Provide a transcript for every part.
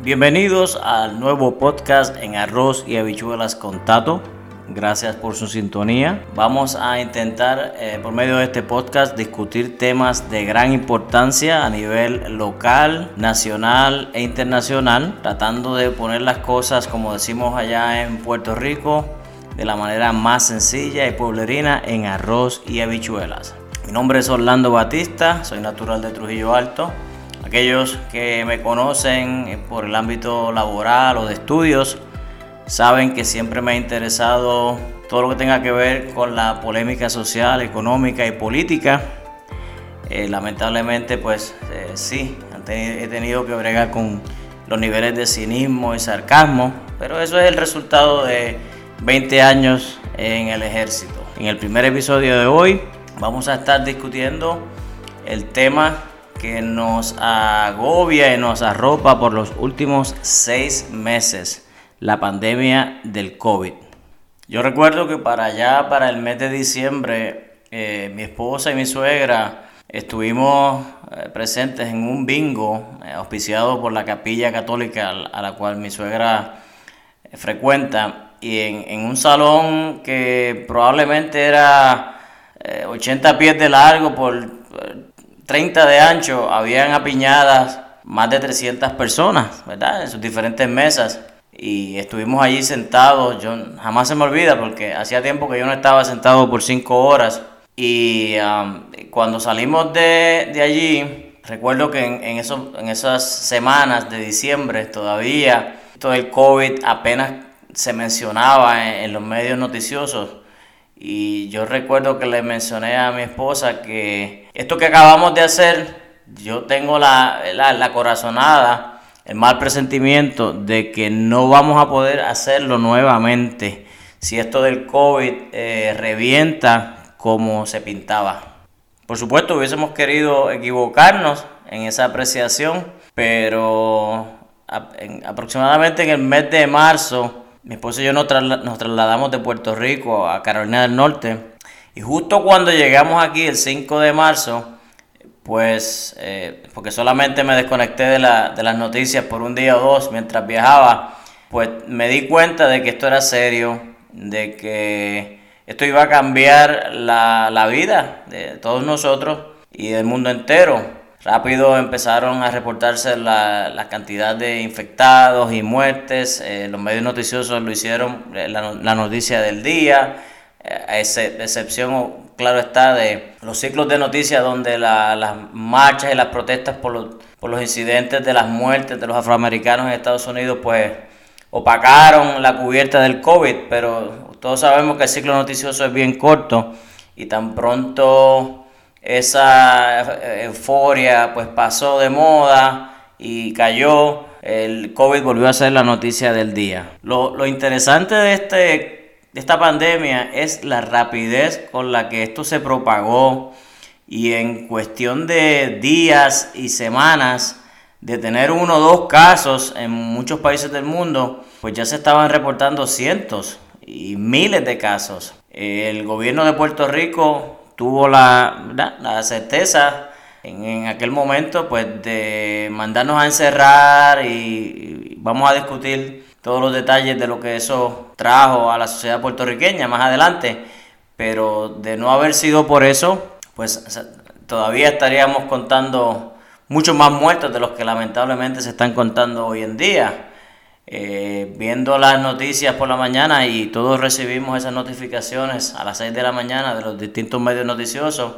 Bienvenidos al nuevo podcast en Arroz y Habichuelas con Tato. Gracias por su sintonía. Vamos a intentar eh, por medio de este podcast discutir temas de gran importancia a nivel local, nacional e internacional, tratando de poner las cosas como decimos allá en Puerto Rico de la manera más sencilla y pueblerina en arroz y habichuelas. Mi nombre es Orlando Batista, soy natural de Trujillo Alto. Aquellos que me conocen por el ámbito laboral o de estudios saben que siempre me ha interesado todo lo que tenga que ver con la polémica social, económica y política. Eh, lamentablemente, pues eh, sí, he tenido que bregar con los niveles de cinismo y sarcasmo, pero eso es el resultado de 20 años en el ejército. En el primer episodio de hoy vamos a estar discutiendo el tema que nos agobia y nos arropa por los últimos seis meses, la pandemia del COVID. Yo recuerdo que para allá, para el mes de diciembre, eh, mi esposa y mi suegra estuvimos eh, presentes en un bingo eh, auspiciado por la capilla católica a la cual mi suegra frecuenta y en, en, un salón que probablemente era 80 pies de largo por 30 de ancho, habían apiñadas más de 300 personas, ¿verdad? En sus diferentes mesas. Y estuvimos allí sentados, yo jamás se me olvida porque hacía tiempo que yo no estaba sentado por 5 horas. Y um, cuando salimos de, allí, recuerdo que en, en, esas semanas de diciembre todavía todo el COVID apenas se mencionaba en, en los medios noticiosos. Y yo recuerdo que le mencioné a mi esposa que esto que acabamos de hacer, yo tengo la, la, corazonada, el mal presentimiento de que no vamos a poder hacerlo nuevamente si esto del COVID eh, revienta como se pintaba. Por supuesto, hubiésemos querido equivocarnos en esa apreciación, pero aproximadamente en el mes de marzo, mi esposa y yo nos, trasladamos de Puerto Rico a Carolina del Norte. Y justo cuando llegamos aquí, el 5 de marzo, pues, eh, porque solamente me desconecté de, las noticias por un día o dos mientras viajaba, pues me di cuenta de que esto era serio, de que esto iba a cambiar la, la vida de todos nosotros y del mundo entero. Rápido empezaron a reportarse la, la cantidad de infectados y muertes. Eh, los medios noticiosos lo hicieron eh, la, noticia del día, eh, a excepción, claro está, de los ciclos de noticias donde las marchas y las protestas por los, por los incidentes de las muertes de los afroamericanos en Estados Unidos, pues opacaron la cubierta del COVID, pero todos sabemos que el ciclo noticioso es bien corto y tan pronto esa euforia pues pasó de moda y cayó, el COVID volvió a ser la noticia del día. Lo, interesante de, este, de esta pandemia es la rapidez con la que esto se propagó y en cuestión de días y semanas de tener uno o dos casos en muchos países del mundo, pues ya se estaban reportando cientos y miles de casos. El gobierno de Puerto Rico tuvo la, la certeza en, aquel momento pues de mandarnos a encerrar y, vamos a discutir todos los detalles de lo que eso trajo a la sociedad puertorriqueña más adelante, pero de no haber sido por eso, pues todavía estaríamos contando muchos más muertos de los que lamentablemente se están contando hoy en día. Eh, viendo las noticias por la mañana y todos recibimos esas notificaciones a las 6 de la mañana de los distintos medios noticiosos.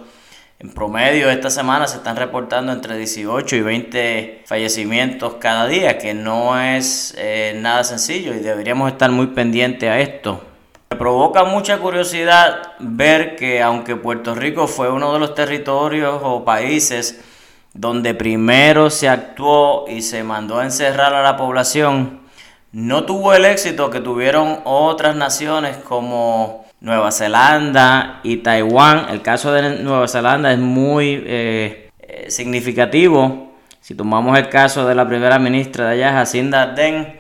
En promedio esta semana se están reportando entre 18 y 20 fallecimientos cada día, que no es eh, nada sencillo y deberíamos estar muy pendientes a esto. Me provoca mucha curiosidad ver que aunque Puerto Rico fue uno de los territorios o países donde primero se actuó y se mandó a encerrar a la población, no tuvo el éxito que tuvieron otras naciones como Nueva Zelanda y Taiwán. El caso de Nueva Zelanda es muy eh, significativo. Si tomamos el caso de la primera ministra de allá, Jacinda Ardern,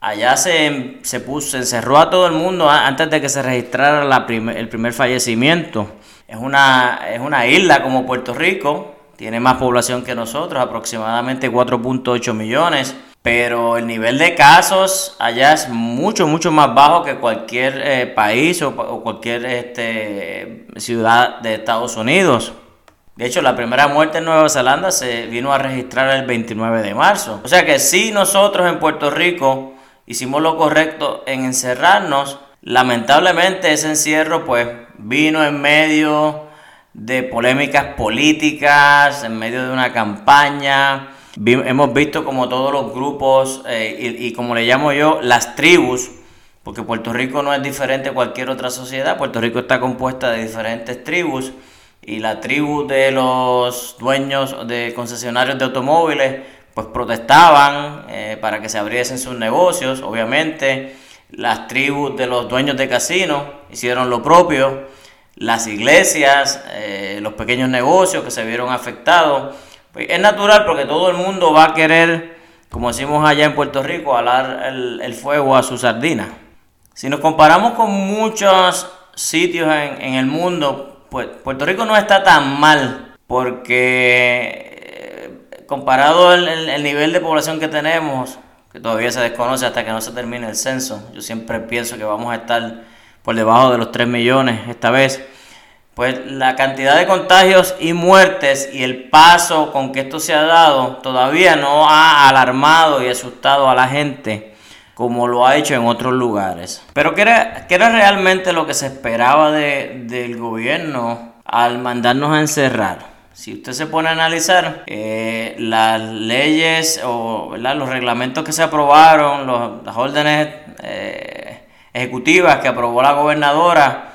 allá se, se, puso, se encerró a todo el mundo antes de que se registrara el primer fallecimiento. Es una, es una isla como Puerto Rico, tiene más población que nosotros, aproximadamente 4.8 millones pero el nivel de casos allá es mucho, mucho más bajo que cualquier eh, país o, cualquier este, ciudad de Estados Unidos. De hecho, la primera muerte en Nueva Zelanda se vino a registrar el 29 de marzo. O sea que si nosotros en Puerto Rico hicimos lo correcto en encerrarnos, lamentablemente ese encierro pues vino en medio de polémicas políticas, en medio de una campaña, hemos visto como todos los grupos eh, y, como le llamo yo, las tribus, porque Puerto Rico no es diferente a cualquier otra sociedad, Puerto Rico está compuesta de diferentes tribus y la tribu de los dueños de concesionarios de automóviles pues protestaban eh, para que se abriesen sus negocios, obviamente. Las tribus de los dueños de casinos hicieron lo propio, las iglesias, eh, los pequeños negocios que se vieron afectados pues es natural porque todo el mundo va a querer, como decimos allá en Puerto Rico, alar el, fuego a su sardina. Si nos comparamos con muchos sitios en, el mundo, pues Puerto Rico no está tan mal porque eh, comparado el, el nivel de población que tenemos, que todavía se desconoce hasta que no se termine el censo, yo siempre pienso que vamos a estar por debajo de los 3 millones esta vez pues la cantidad de contagios y muertes y el paso con que esto se ha dado todavía no ha alarmado y asustado a la gente como lo ha hecho en otros lugares. Pero ¿qué era, era realmente lo que se esperaba del gobierno al mandarnos a encerrar? Si usted se pone a analizar eh, las leyes o los reglamentos que se aprobaron, las órdenes eh, ejecutivas que aprobó la gobernadora,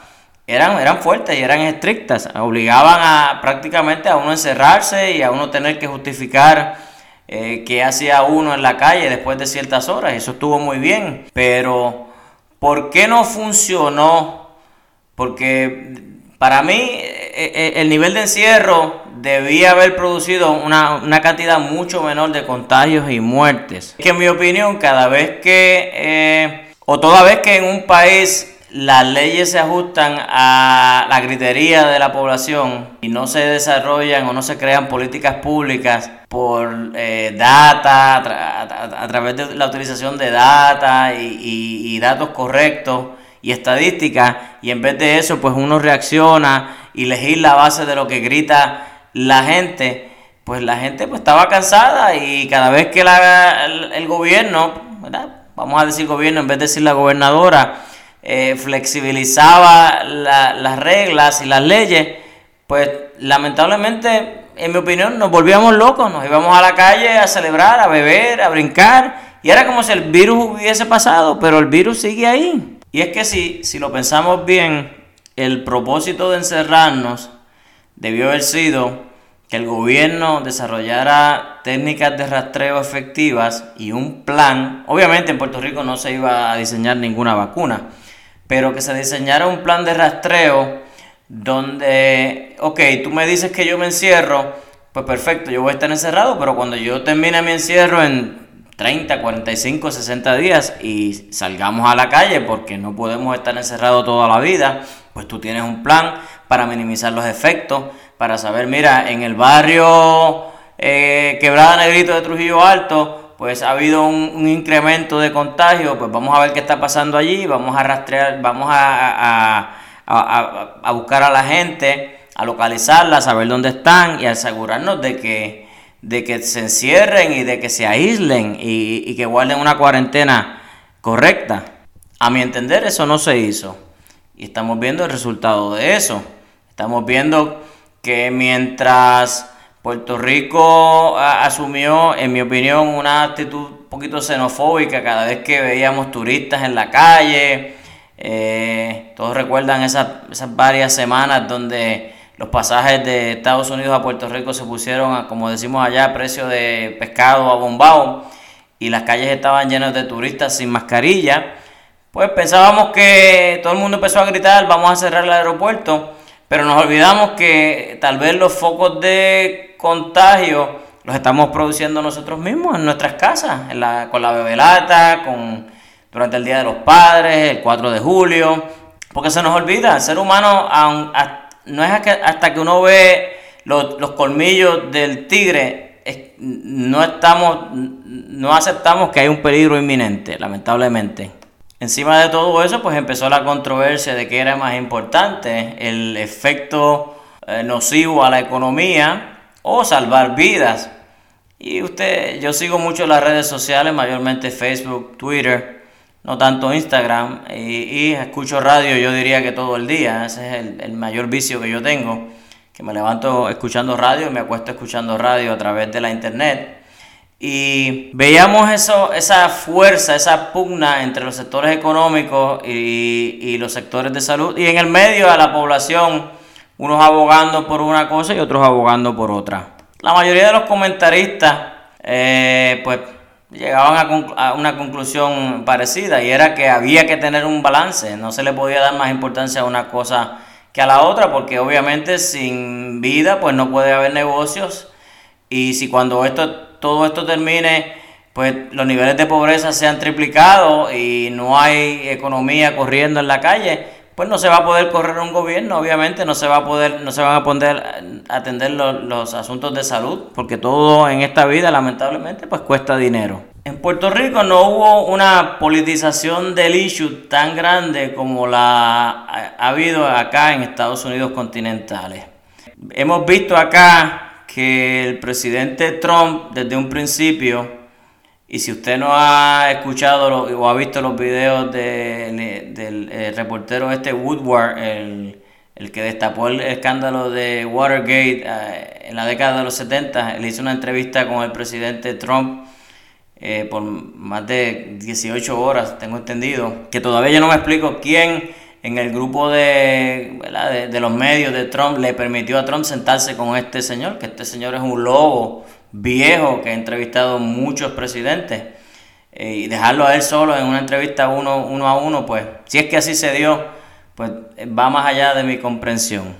eran, eran fuertes y eran estrictas, obligaban a prácticamente a uno encerrarse y a uno tener que justificar eh, qué hacía uno en la calle después de ciertas horas, eso estuvo muy bien, pero ¿por qué no funcionó? Porque para mí eh, eh, el nivel de encierro debía haber producido una, una, cantidad mucho menor de contagios y muertes. Que en mi opinión, cada vez que, o toda vez que en un país las leyes se ajustan a la gritería de la población y no se desarrollan o no se crean políticas públicas por eh, data, a, través de la utilización de data y, datos correctos y estadísticas, y en vez de eso, pues uno reacciona y legisla a base de lo que grita la gente, pues la gente pues estaba cansada y cada vez que el, gobierno, vamos a decir gobierno en vez de decir la gobernadora, eh, flexibilizaba las reglas y las leyes, pues lamentablemente, en mi opinión, nos volvíamos locos, nos íbamos a la calle a celebrar, a beber, a brincar, y era como si el virus hubiese pasado, pero el virus sigue ahí. Y es que si, si lo pensamos bien, el propósito de encerrarnos debió haber sido que el gobierno desarrollara técnicas de rastreo efectivas y un plan. Obviamente en Puerto Rico no se iba a diseñar ninguna vacuna, pero que se diseñara un plan de rastreo donde, ok, tú me dices que yo me encierro, pues perfecto, yo voy a estar encerrado, pero cuando yo termine mi encierro en 30, 45, 60 días y salgamos a la calle porque no podemos estar encerrados toda la vida, pues tú tienes un plan para minimizar los efectos, para saber, mira, en el barrio eh, Quebrada Negrito de Trujillo Alto, pues ha habido un, incremento de contagio, pues vamos a ver qué está pasando allí, vamos a rastrear, vamos a, a, buscar a la gente, a localizarla, a saber dónde están y asegurarnos de que, de que se encierren y de que se aíslen y, y que guarden una cuarentena correcta. A mi entender eso no se hizo y estamos viendo el resultado de eso. Estamos viendo que mientras Puerto Rico asumió, en mi opinión, una actitud un poquito xenofóbica cada vez que veíamos turistas en la calle. Eh, todos recuerdan esas, varias semanas donde los pasajes de Estados Unidos a Puerto Rico se pusieron, a, como decimos allá, a precio de pescado a bombao y las calles estaban llenas de turistas sin mascarilla. Pues pensábamos que todo el mundo empezó a gritar, vamos a cerrar el aeropuerto, pero nos olvidamos que tal vez los focos de contagio los estamos produciendo nosotros mismos en nuestras casas, con la bebelata, con, durante el Día de los Padres, el 4 de julio, porque se nos olvida, el ser humano no es hasta que uno ve los, colmillos del tigre, no estamos, no aceptamos que hay un peligro inminente, lamentablemente. Encima de todo eso, pues empezó la controversia de que era más importante el efecto eh, nocivo a la economía o salvar vidas. Y usted, yo sigo mucho las redes sociales, mayormente Facebook, Twitter, no tanto Instagram, y, escucho radio, yo diría que todo el día, ese es el, mayor vicio que yo tengo, que me levanto escuchando radio y me acuesto escuchando radio a través de la internet. Y veíamos eso, esa fuerza, esa pugna entre los sectores económicos y, los sectores de salud. Y en el medio a la población, unos abogando por una cosa y otros abogando por otra. La mayoría de los comentaristas, eh, pues, llegaban a, a, una conclusión parecida y era que había que tener un balance. No se le podía dar más importancia a una cosa que a la otra, porque obviamente sin vida, pues no puede haber negocios. Y si cuando esto todo esto termine, pues los niveles de pobreza se han triplicado y no hay economía corriendo en la calle, pues no se va a poder correr un gobierno, obviamente no se va a poder, no se van a poder atender los, los asuntos de salud, porque todo en esta vida lamentablemente pues cuesta dinero. En Puerto Rico no hubo una politización del issue tan grande como la ha habido acá en Estados Unidos continentales. Hemos visto acá que el presidente Trump desde un principio, y si usted no ha escuchado o ha visto los videos del eh, reportero este Woodward, el, que destapó el escándalo de Watergate eh, en la década de los 70, él hizo una entrevista con el presidente Trump eh, por más de 18 horas, tengo entendido, que todavía yo no me explico quién en el grupo de, de, los medios de Trump le permitió a Trump sentarse con este señor, que este señor es un lobo viejo que ha entrevistado muchos presidentes. Eh, y dejarlo a él solo en una entrevista uno, uno a uno, pues si es que así se dio, pues va más allá de mi comprensión.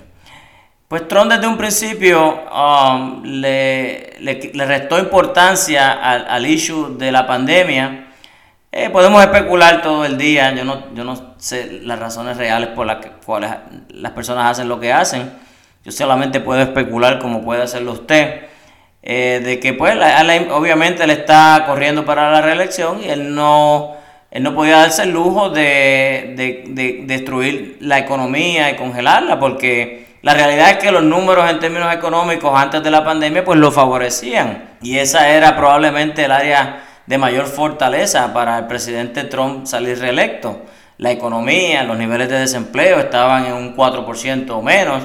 Pues Trump desde un principio um, le, le, restó importancia al, al issue de la pandemia eh, podemos especular todo el día, yo no, yo no sé las razones reales por las cuales las personas hacen lo que hacen, yo solamente puedo especular como puede hacerlo usted, eh, de que pues obviamente él está corriendo para la reelección y él no, él no podía darse el lujo de, de destruir la economía y congelarla, porque la realidad es que los números en términos económicos antes de la pandemia pues lo favorecían y esa era probablemente el área de mayor fortaleza para el presidente Trump salir reelecto. La economía, los niveles de desempleo estaban en un 4% o menos,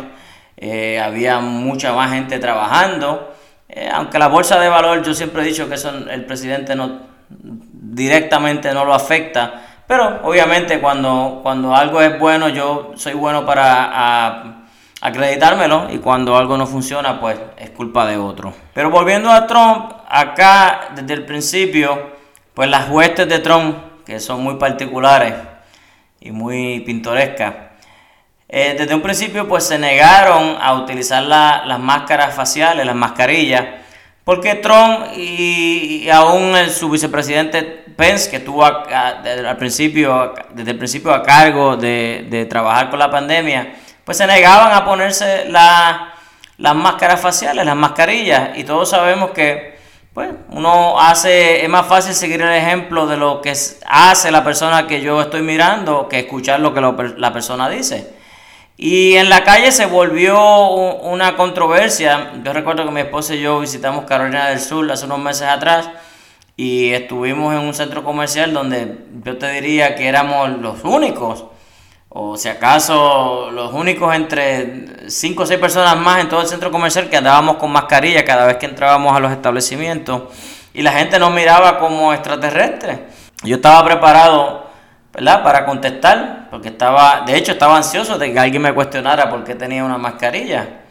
eh, había mucha más gente trabajando, eh, aunque la bolsa de valor yo siempre he dicho que eso el presidente no directamente no lo afecta, pero obviamente cuando, cuando algo es bueno yo soy bueno para acreditármelo y cuando algo no funciona, pues es culpa de otro. Pero volviendo a Trump, acá desde el principio, pues las huestes de Trump, que son muy particulares y muy pintorescas, eh, desde un principio pues se negaron a utilizar las máscaras faciales, las mascarillas, porque Trump y, aún su vicepresidente Pence, que estuvo desde, al principio, desde el principio a cargo de trabajar con la pandemia, pues se negaban a ponerse las máscaras faciales, las mascarillas, y todos sabemos que pues uno hace, es más fácil seguir el ejemplo de lo que hace la persona que yo estoy mirando que escuchar lo que la persona dice. Y en la calle se volvió una controversia. Yo recuerdo que mi esposa y yo visitamos Carolina del Sur hace unos meses atrás y estuvimos en un centro comercial donde yo te diría que éramos los únicos o si acaso los únicos entre 5 o 6 personas más en todo el centro comercial que andábamos con mascarilla cada vez que entrábamos a los establecimientos y la gente nos miraba como extraterrestres. Yo estaba preparado, ¿verdad?, para contestar, porque estaba, de hecho estaba ansioso de que alguien me cuestionara por qué tenía una mascarilla.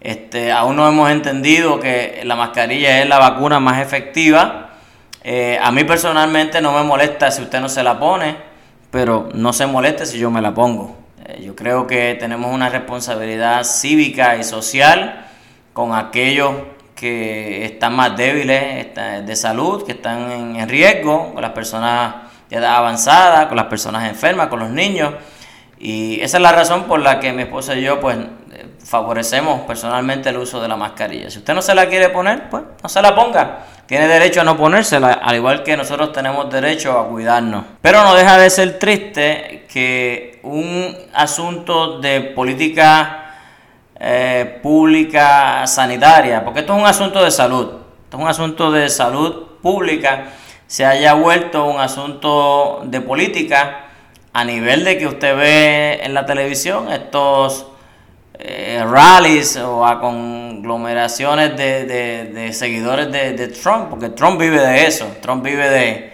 Este, aún no hemos entendido que la mascarilla es la vacuna más efectiva. Eh, a mí personalmente no me molesta si usted no se la pone pero no se moleste si yo me la pongo. Eh, yo creo que tenemos una responsabilidad cívica y social con aquellos que están más débiles de salud, que están en riesgo, con las personas edad avanzada, con las personas enfermas, con los niños. Y esa es la razón por la que mi esposa y yo pues favorecemos personalmente el uso de la mascarilla. Si usted no se la quiere poner, pues no se la ponga. Tiene derecho a no ponérsela, al igual que nosotros tenemos derecho a cuidarnos. Pero no deja de ser triste que un asunto de política eh, pública sanitaria, porque esto es un asunto de salud, esto es un asunto de salud pública, se haya vuelto un asunto de política a nivel de que usted ve en la televisión estos eh, rallies o a conglomeraciones de, seguidores de, Trump, porque Trump vive de eso, Trump vive de,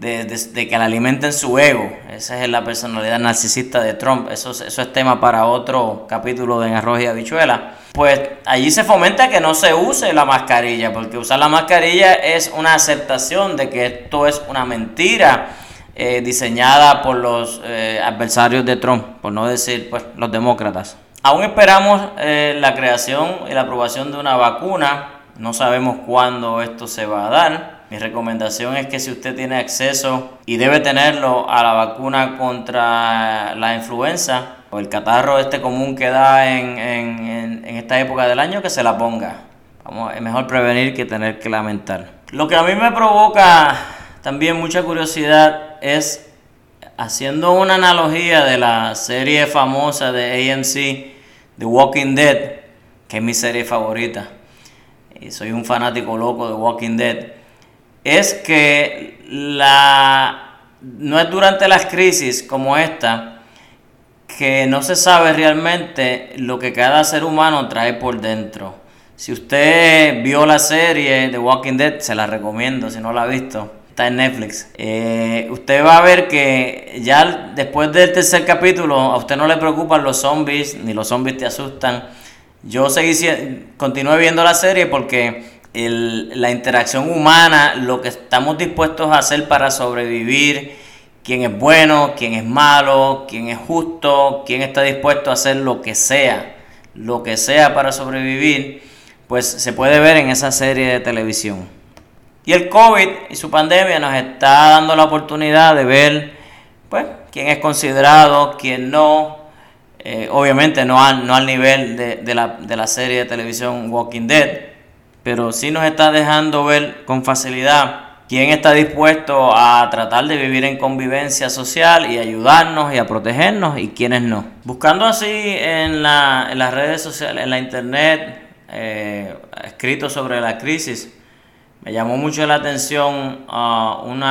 de, que le alimenten su ego, esa es la personalidad narcisista de Trump, eso, eso es tema para otro capítulo de En Arroz y Habichuela. Pues allí se fomenta que no se use la mascarilla, porque usar la mascarilla es una aceptación de que esto es una mentira eh, diseñada por los eh, adversarios de Trump, por no decir pues los demócratas. Aún esperamos eh, la creación y la aprobación de una vacuna. No sabemos cuándo esto se va a dar. Mi recomendación es que si usted tiene acceso y debe tenerlo a la vacuna contra la influenza o el catarro este común que da en, en, esta época del año, que se la ponga. Vamos, es mejor prevenir que tener que lamentar. Lo que a mí me provoca también mucha curiosidad es haciendo una analogía de la serie famosa de AMC, The Walking Dead, que es mi serie favorita, y soy un fanático loco de Walking Dead, es que la, no es durante las crisis como esta que no se sabe realmente lo que cada ser humano trae por dentro. Si usted vio la serie The Walking Dead, se la recomiendo si no la ha visto en Netflix. Eh, usted va a ver que ya después del tercer capítulo a usted no le preocupan los zombies, ni los zombies te asustan. Yo seguí, continué viendo la serie porque la interacción humana, lo que estamos dispuestos a hacer para sobrevivir, quién es bueno, quién es malo, quién es justo, quién está dispuesto a hacer lo que sea, lo que sea para sobrevivir, pues se puede ver en esa serie de televisión. Y el COVID y su pandemia nos está dando la oportunidad de ver pues, quién es considerado, quién no. Eh, obviamente no al, no al nivel de, la, de la serie de televisión Walking Dead, pero sí nos está dejando ver con facilidad quién está dispuesto a tratar de vivir en convivencia social y ayudarnos y a protegernos y quiénes no. Buscando así en, la, en las redes sociales, en la internet, eh, escrito sobre la crisis, me llamó mucho la atención uh, un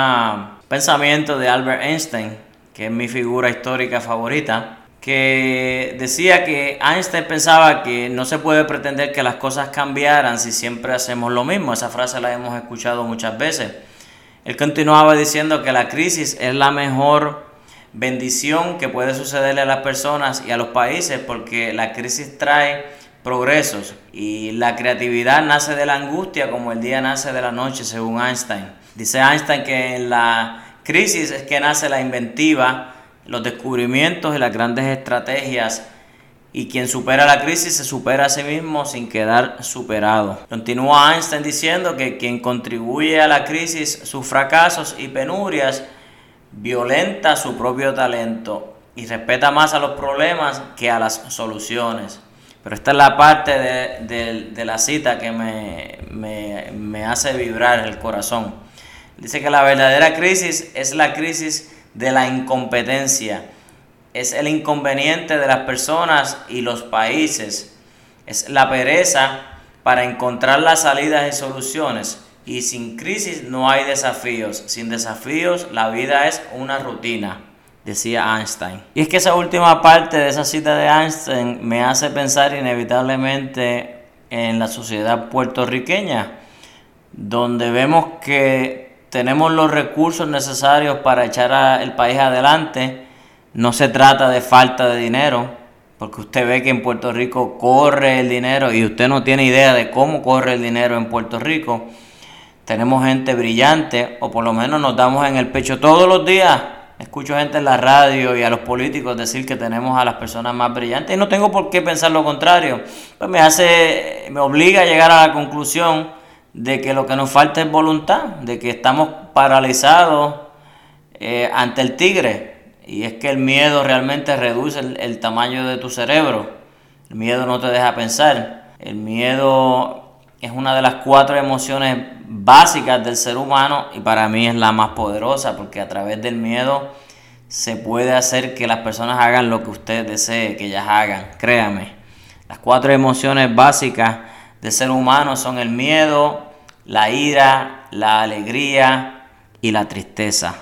pensamiento de Albert Einstein, que es mi figura histórica favorita, que decía que Einstein pensaba que no se puede pretender que las cosas cambiaran si siempre hacemos lo mismo. Esa frase la hemos escuchado muchas veces. Él continuaba diciendo que la crisis es la mejor bendición que puede sucederle a las personas y a los países porque la crisis trae progresos y la creatividad nace de la angustia como el día nace de la noche, según Einstein. Dice Einstein que en la crisis es que nace la inventiva, los descubrimientos y las grandes estrategias y quien supera la crisis se supera a sí mismo sin quedar superado. Continúa Einstein diciendo que quien contribuye a la crisis, sus fracasos y penurias, violenta su propio talento y respeta más a los problemas que a las soluciones. Pero esta es la parte de, la cita que me, me, hace vibrar el corazón. Dice que la verdadera crisis es la crisis de la incompetencia. Es el inconveniente de las personas y los países. Es la pereza para encontrar las salidas y soluciones. Y sin crisis no hay desafíos. Sin desafíos la vida es una rutina decía Einstein. Y es que esa última parte de esa cita de Einstein me hace pensar inevitablemente en la sociedad puertorriqueña, donde vemos que tenemos los recursos necesarios para echar el país adelante. No se trata de falta de dinero, porque usted ve que en Puerto Rico corre el dinero y usted no tiene idea de cómo corre el dinero en Puerto Rico. Tenemos gente brillante, o por lo menos nos damos en el pecho todos los días Escucho gente en la radio y a los políticos decir que tenemos a las personas más brillantes y no tengo por qué pensar lo contrario. Pues me hace, me obliga a llegar a la conclusión de que lo que nos falta es voluntad, de que estamos paralizados eh, ante el tigre. Y es que el miedo realmente reduce el tamaño de tu cerebro. El miedo no te deja pensar. El miedo es una de las cuatro emociones básicas del ser humano y para mí es la más poderosa porque a través del miedo se puede hacer que las personas hagan lo que usted desee que ellas hagan. Créame, las cuatro emociones básicas del ser humano son el miedo, la ira, la alegría y la tristeza.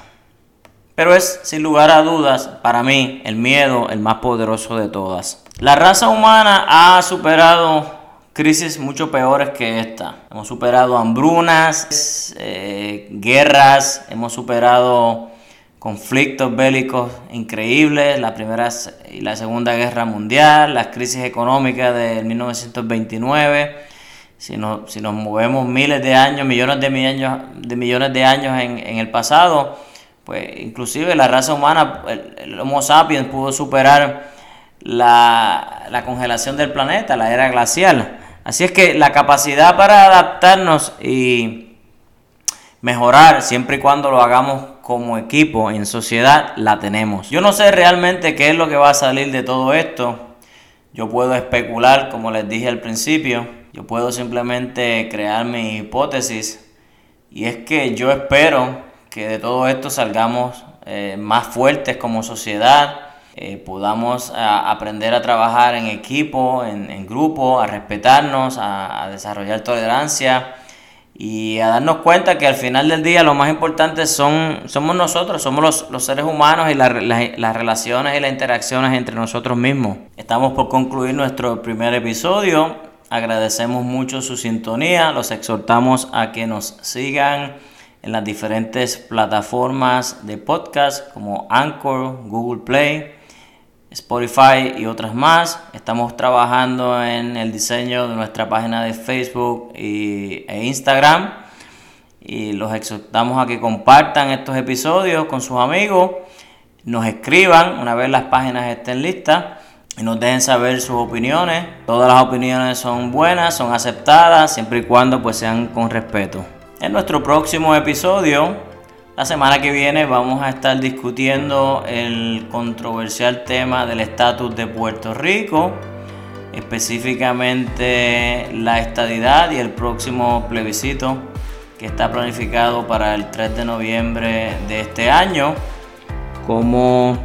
Pero es, sin lugar a dudas, para mí, el miedo el más poderoso de todas. La raza humana ha superado crisis mucho peores que esta. Hemos superado hambrunas, eh, guerras, hemos superado conflictos bélicos increíbles, la Primera y la Segunda Guerra Mundial, las crisis económicas de 1929. Si nos, si nos movemos miles de años, millones de, millones de, millones de años en, en el pasado, pues inclusive la raza humana, el, Homo sapiens pudo superar la, la, congelación del planeta, la era glacial. Así es que la capacidad para adaptarnos y mejorar, siempre y cuando lo hagamos como equipo, en sociedad, la tenemos. Yo no sé realmente qué es lo que va a salir de todo esto. Yo puedo especular, como les dije al principio. Yo puedo simplemente crear mi hipótesis. Y es que yo espero que de todo esto salgamos eh, más fuertes como sociedad, eh, podamos aprender a trabajar en equipo, en, grupo, a respetarnos, a, desarrollar tolerancia y a darnos cuenta que al final del día lo más importante son, somos nosotros, somos los, seres humanos y las relaciones y las interacciones entre nosotros mismos. Estamos por concluir nuestro primer episodio. Agradecemos mucho su sintonía, los exhortamos a que nos sigan en las diferentes plataformas de podcast como Anchor, Google Play, Spotify y otras más. Estamos trabajando en el diseño de nuestra página de Facebook y, e Instagram. Y los exhortamos a que compartan estos episodios con sus amigos, nos escriban una vez las páginas estén listas nos dejen saber sus opiniones. Todas las opiniones son buenas, son aceptadas, siempre y cuando pues sean con respeto. En nuestro próximo episodio, la semana que viene, vamos a estar discutiendo el controversial tema del estatus de Puerto Rico, específicamente la estadidad y el próximo plebiscito que está planificado para el 3 de noviembre de este año, como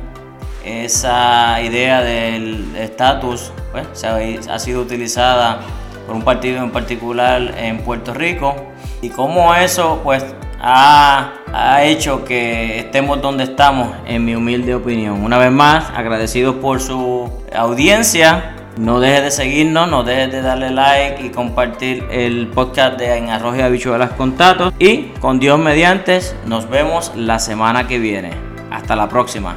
esa idea del estatus pues, ha sido utilizada por un partido en particular en Puerto Rico y cómo eso pues ha, ha, hecho que estemos donde estamos, en mi humilde opinión. Una vez más, agradecidos por su audiencia. No dejes de seguirnos, no dejes de darle like y compartir el podcast de En Arroz y Habichuelas Contatos. Y con Dios mediante, nos vemos la semana que viene. Hasta la próxima.